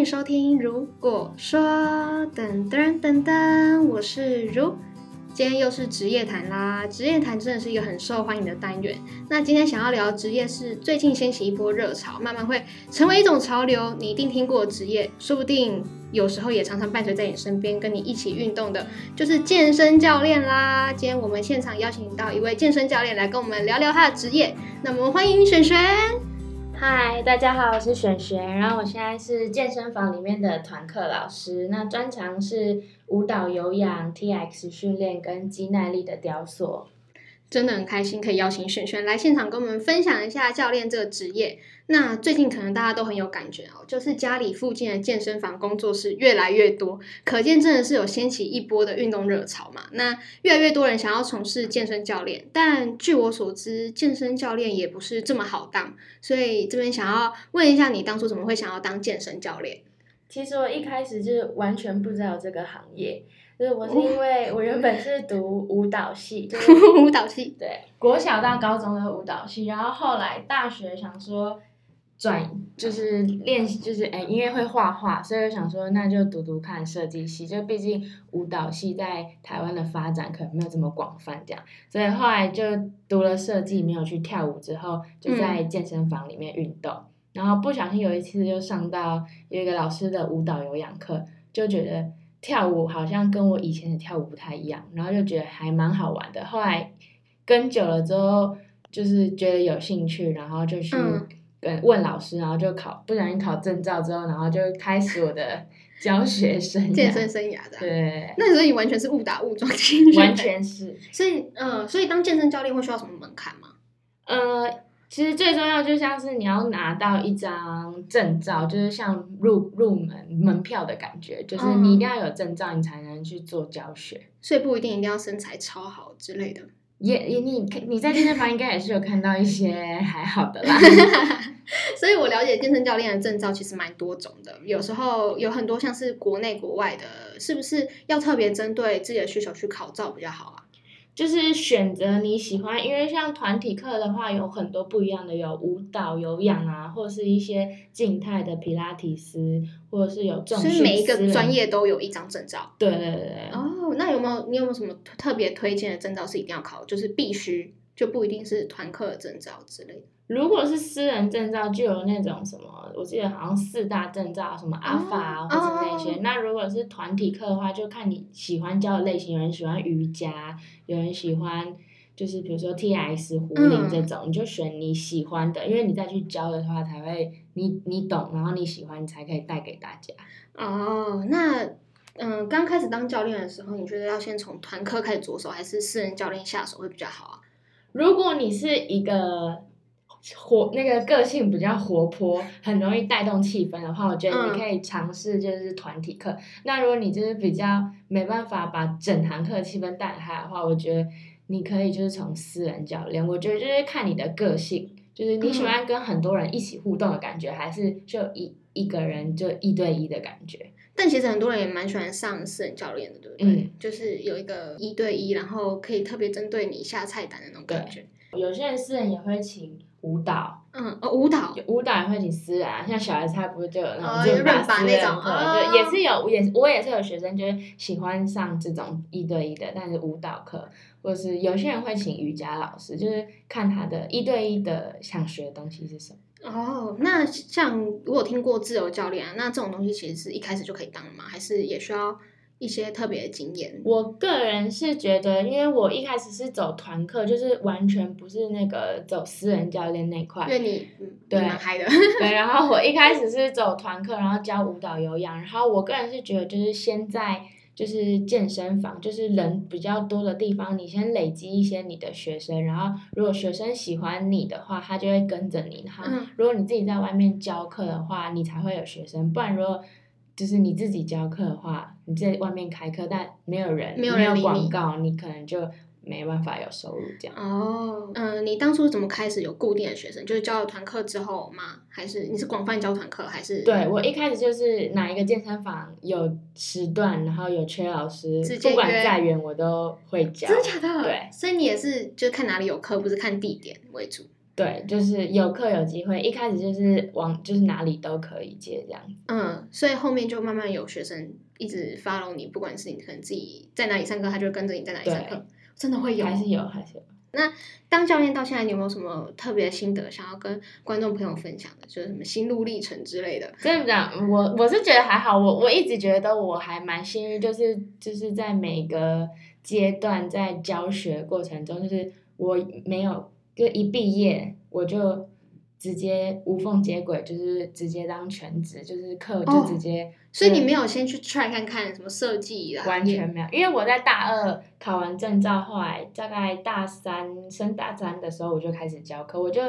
迎收听。如果说噔噔噔噔，我是如。今天又是职业谈啦，职业谈真的是一个很受欢迎的单元。那今天想要聊职业是最近掀起一波热潮，慢慢会成为一种潮流。你一定听过职业，说不定有时候也常常伴随在你身边，跟你一起运动的，就是健身教练啦。今天我们现场邀请到一位健身教练来跟我们聊聊他的职业。那么欢迎璇璇。嗨，大家好，我是璇璇，然后我现在是健身房里面的团课老师，那专长是舞蹈、有氧、T X 训练跟肌耐力的雕塑。真的很开心可以邀请璇璇来现场跟我们分享一下教练这个职业。那最近可能大家都很有感觉哦，就是家里附近的健身房工作室越来越多，可见真的是有掀起一波的运动热潮嘛。那越来越多人想要从事健身教练，但据我所知，健身教练也不是这么好当，所以这边想要问一下你，当初怎么会想要当健身教练？其实我一开始就是完全不知道这个行业。就是我是因为我原本是读舞蹈系，就是 舞蹈系，对，国小到高中的舞蹈系，然后后来大学想说转就是练习就是哎因为会画画，所以想说那就读读看设计系，就毕竟舞蹈系在台湾的发展可能没有这么广泛这样，所以后来就读了设计，没有去跳舞之后就在健身房里面运动，然后不小心有一次就上到有一个老师的舞蹈有氧课，就觉得。跳舞好像跟我以前的跳舞不太一样，然后就觉得还蛮好玩的。后来跟久了之后，就是觉得有兴趣，然后就去跟问老师，然后就考，不小心考证照之后，然后就开始我的教学生 健身生涯的。对，那所以完全是误打误撞进去，完全是。所以，嗯，所以当健身教练会需要什么门槛吗？呃。其实最重要就像是你要拿到一张证照，就是像入入门门票的感觉，就是你一定要有证照，你才能去做教学。所以不一定一定要身材超好之类的。也也你你在健身房应该也是有看到一些还好的啦。所以我了解健身教练的证照其实蛮多种的，有时候有很多像是国内国外的，是不是要特别针对自己的需求去考照比较好啊？就是选择你喜欢，因为像团体课的话，有很多不一样的，有舞蹈、有氧啊，或是一些静态的皮拉提斯，或者是有重训。所以每一个专业都有一张证照。对对对。哦，那有没有你有没有什么特别推荐的证照是一定要考，就是必须？就不一定是团课的证照之类的。如果是私人证照，就有那种什么，我记得好像四大证照，什么阿法啊，或者那些。那如果是团体课的话，就看你喜欢教的类型，有人喜欢瑜伽，有人喜欢就是比如说 T S 壶铃这种，你就选你喜欢的，因为你再去教的话，才会你你懂，然后你喜欢，你才可以带给大家。哦，那嗯，刚开始当教练的时候，你觉得要先从团课开始着手，还是私人教练下手会比较好啊？如果你是一个活那个个性比较活泼，很容易带动气氛的话，我觉得你可以尝试就是团体课。那如果你就是比较没办法把整堂课气氛带开的话，我觉得你可以就是从私人教练。我觉得就是看你的个性，就是你喜欢跟很多人一起互动的感觉，还是就一一个人就一对一的感觉。但其实很多人也蛮喜欢上私人教练的，对不对？嗯就是有一个一对一，然后可以特别针对你下菜单的那种感觉。有些人私人也会请舞蹈，嗯，哦，舞蹈，舞蹈也会请私人，像小孩子他不是就有那种润发那种，就也是有，也我也是有学生就是喜欢上这种一对一的，但是舞蹈课，或者是有些人会请瑜伽老师，就是看他的一对一的想学的东西是什么。哦，那像如果听过自由教练啊，那这种东西其实是一开始就可以当吗？还是也需要一些特别的经验？我个人是觉得，因为我一开始是走团课，就是完全不是那个走私人教练那块。因为你对蛮嗨的。对，然后我一开始是走团课，然后教舞蹈、有氧，然后我个人是觉得，就是先在。就是健身房，就是人比较多的地方。你先累积一些你的学生，然后如果学生喜欢你的话，他就会跟着你。哈，如果你自己在外面教课的话，你才会有学生。不然如果就是你自己教课的话，你在外面开课，但没有人，没有广告，你可能就。没办法有收入这样哦，嗯，你当初怎么开始有固定的学生？就是教了团课之后吗？还是你是广泛教团课？还是对我一开始就是哪一个健身房有时段，然后有缺老师，不管再远我都会教。真的假的？对，所以你也是就看哪里有课，不是看地点为主。对，就是有课有机会，一开始就是往就是哪里都可以接这样子。嗯，所以后面就慢慢有学生一直 follow 你，不管是你可能自己在哪里上课，他就跟着你在哪里上课，真的会有，还是有，还是有。那当教练到现在，你有没有什么特别的心得想要跟观众朋友分享的？就是什么心路历程之类的？真的讲，我我是觉得还好，我我一直觉得我还蛮幸运，就是就是在每个阶段在教学过程中，就是我没有就一毕业我就直接无缝接轨，就是直接当全职，就是课就直接。所以你没有先去 try 看看什么设计的？完全没有，因为我在大二考完证照，后来大概大三升大三的时候，我就开始教课，我就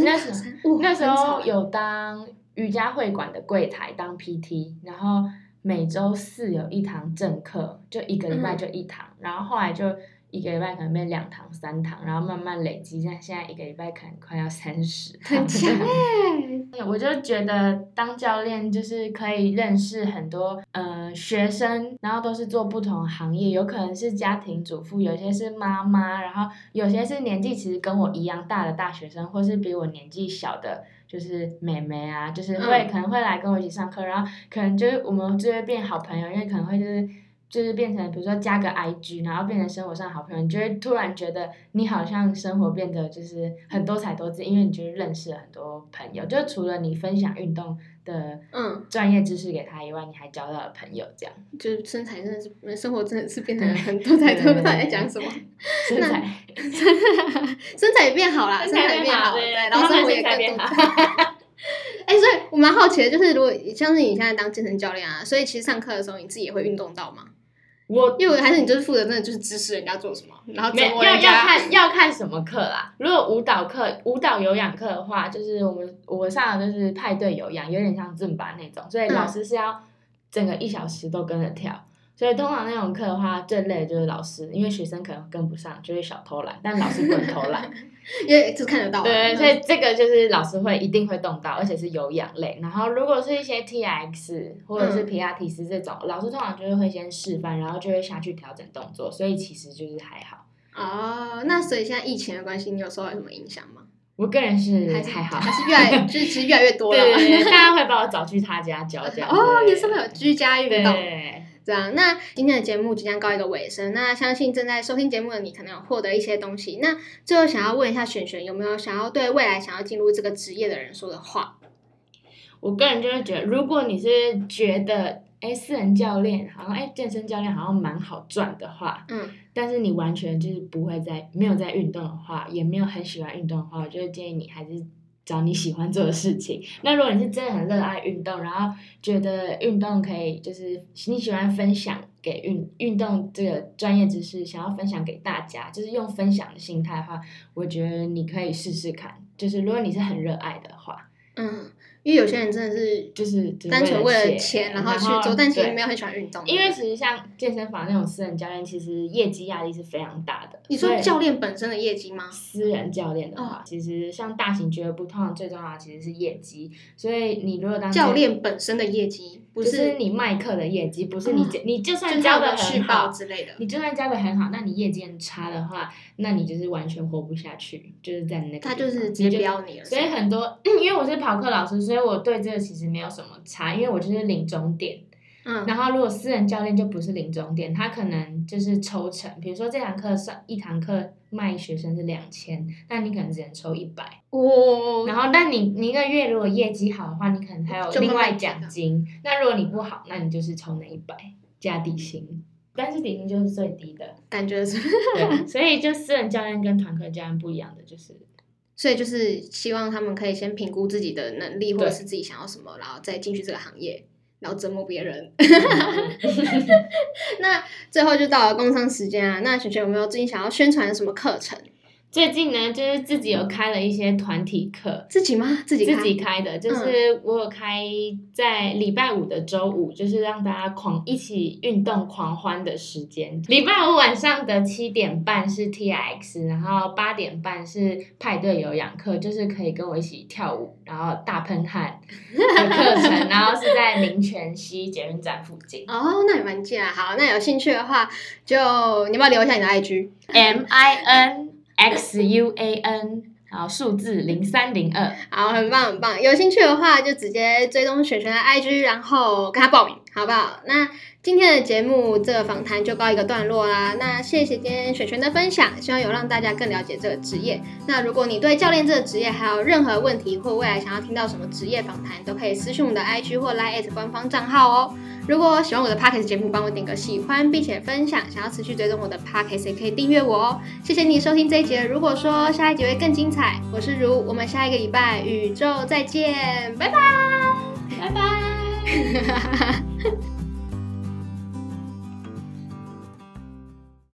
那时候那时候有当瑜伽会馆的柜台当 PT，然后每周四有一堂正课，就一个礼拜就一堂，然后后来就。一个礼拜可能变两堂三堂，然后慢慢累积，像现在一个礼拜可能快要三十。很强哎！我就觉得当教练就是可以认识很多呃学生，然后都是做不同行业，有可能是家庭主妇，有些是妈妈，然后有些是年纪其实跟我一样大的大学生，或是比我年纪小的，就是妹妹啊，就是会可能会来跟我一起上课，然后可能就是我们就会变好朋友，因为可能会就是。就是变成，比如说加个 IG，然后变成生活上好朋友，你就会突然觉得你好像生活变得就是很多彩多姿，因为你就是认识了很多朋友。就除了你分享运动的嗯专业知识给他以外，你还交到了朋友，这样。就是身材真的是，生活真的是变得很多彩多姿。在讲什么？身材，身材也变好了，身材变好，对，然后生活也更多。哎，所以我蛮好奇的，就是如果像是你现在当健身教练啊，所以其实上课的时候你自己也会运动到吗？我因为还是你就是负责真的就是支持人家做什么，然后没要要看要看什么课啦。如果舞蹈课、舞蹈有氧课的话，就是我们我上的就是派对有氧，有点像正版那种，所以老师是要整个一小时都跟着跳。所以通常那种课的话，最累的就是老师，因为学生可能跟不上，就会小偷懒，但老师不能偷懒，因为就看得到。对，所以这个就是老师会一定会动到，而且是有氧类。然后如果是一些 T X 或者是皮亚提斯这种，老师通常就是会先示范，然后就会下去调整动作，所以其实就是还好。哦，那所以现在疫情的关系，你有受到什么影响吗？我个人是还好，还是越来 就是其实越来越多了，大家会把我找去他家教教。哦，你是会有居家运动。对。这样，那今天的节目即将告一个尾声。那相信正在收听节目的你，可能有获得一些东西。那最后想要问一下璇璇，有没有想要对未来想要进入这个职业的人说的话？我个人就是觉得，如果你是觉得，哎，私人教练好像，哎，健身教练好像蛮好赚的话，嗯，但是你完全就是不会在没有在运动的话，也没有很喜欢运动的话，我就建议你还是。找你喜欢做的事情。那如果你是真的很热爱运动，然后觉得运动可以，就是你喜欢分享给运运动这个专业知识，想要分享给大家，就是用分享的心态的话，我觉得你可以试试看。就是如果你是很热爱的话，嗯。因为有些人真的是就是单纯为了钱，然后去做，但其实没有很喜欢运动。因为其实像健身房那种私人教练，其实业绩压力是非常大的。你说教练本身的业绩吗？私人教练的话，其实像大型俱乐部，通常最重要的其实是业绩。所以你如果当教练本身的业绩，不是你卖课的业绩，不是你你就算教的很好之类的，你就算教的很好，那你业绩很差的话，那你就是完全活不下去，就是在那个他就是直接标你了。所以很多，因为我是跑课老师，所以我对这个。其实没有什么差，因为我就是领终点。嗯，然后如果私人教练就不是领终点，他可能就是抽成。比如说这堂课上一堂课卖学生是两千，那你可能只能抽一百。哦。然后，但你你一个月如果业绩好的话，你可能还有另外奖金。那如果你不好，那你就是抽那一百加底薪，但是底薪就是最低的。感觉是。对，所以就私人教练跟团课教练不一样的就是。所以就是希望他们可以先评估自己的能力，或者是自己想要什么，然后再进去这个行业，然后折磨别人。那最后就到了工商时间啊，那璇璇有没有最近想要宣传什么课程？最近呢，就是自己有开了一些团体课，自己吗？自己自己开的，就是我有开在礼拜五的周五，就是让大家狂一起运动狂欢的时间。礼拜五晚上的七点半是 T X，然后八点半是派对有氧课，就是可以跟我一起跳舞，然后大喷汗的课程，然后是在民权西捷运站附近。哦，那也蛮近啊。好，那有兴趣的话，就你要不要留下你的 I G M I N。X U A N，然后数字零三零二。好，很棒很棒。有兴趣的话，就直接追踪璇璇的 IG，然后跟他报名，好不好？那今天的节目这个访谈就告一个段落啦。那谢谢今天璇璇的分享，希望有让大家更了解这个职业。那如果你对教练这个职业还有任何问题，或未来想要听到什么职业访谈，都可以私信我的 IG 或 Line 官方账号哦。如果喜欢我的 Podcast 节目，帮我点个喜欢，并且分享。想要持续追踪我的 Podcast，也可以订阅我哦。谢谢你收听这一节。如果说下一集会更精彩，我是如，我们下一个礼拜宇宙再见，拜拜，拜拜。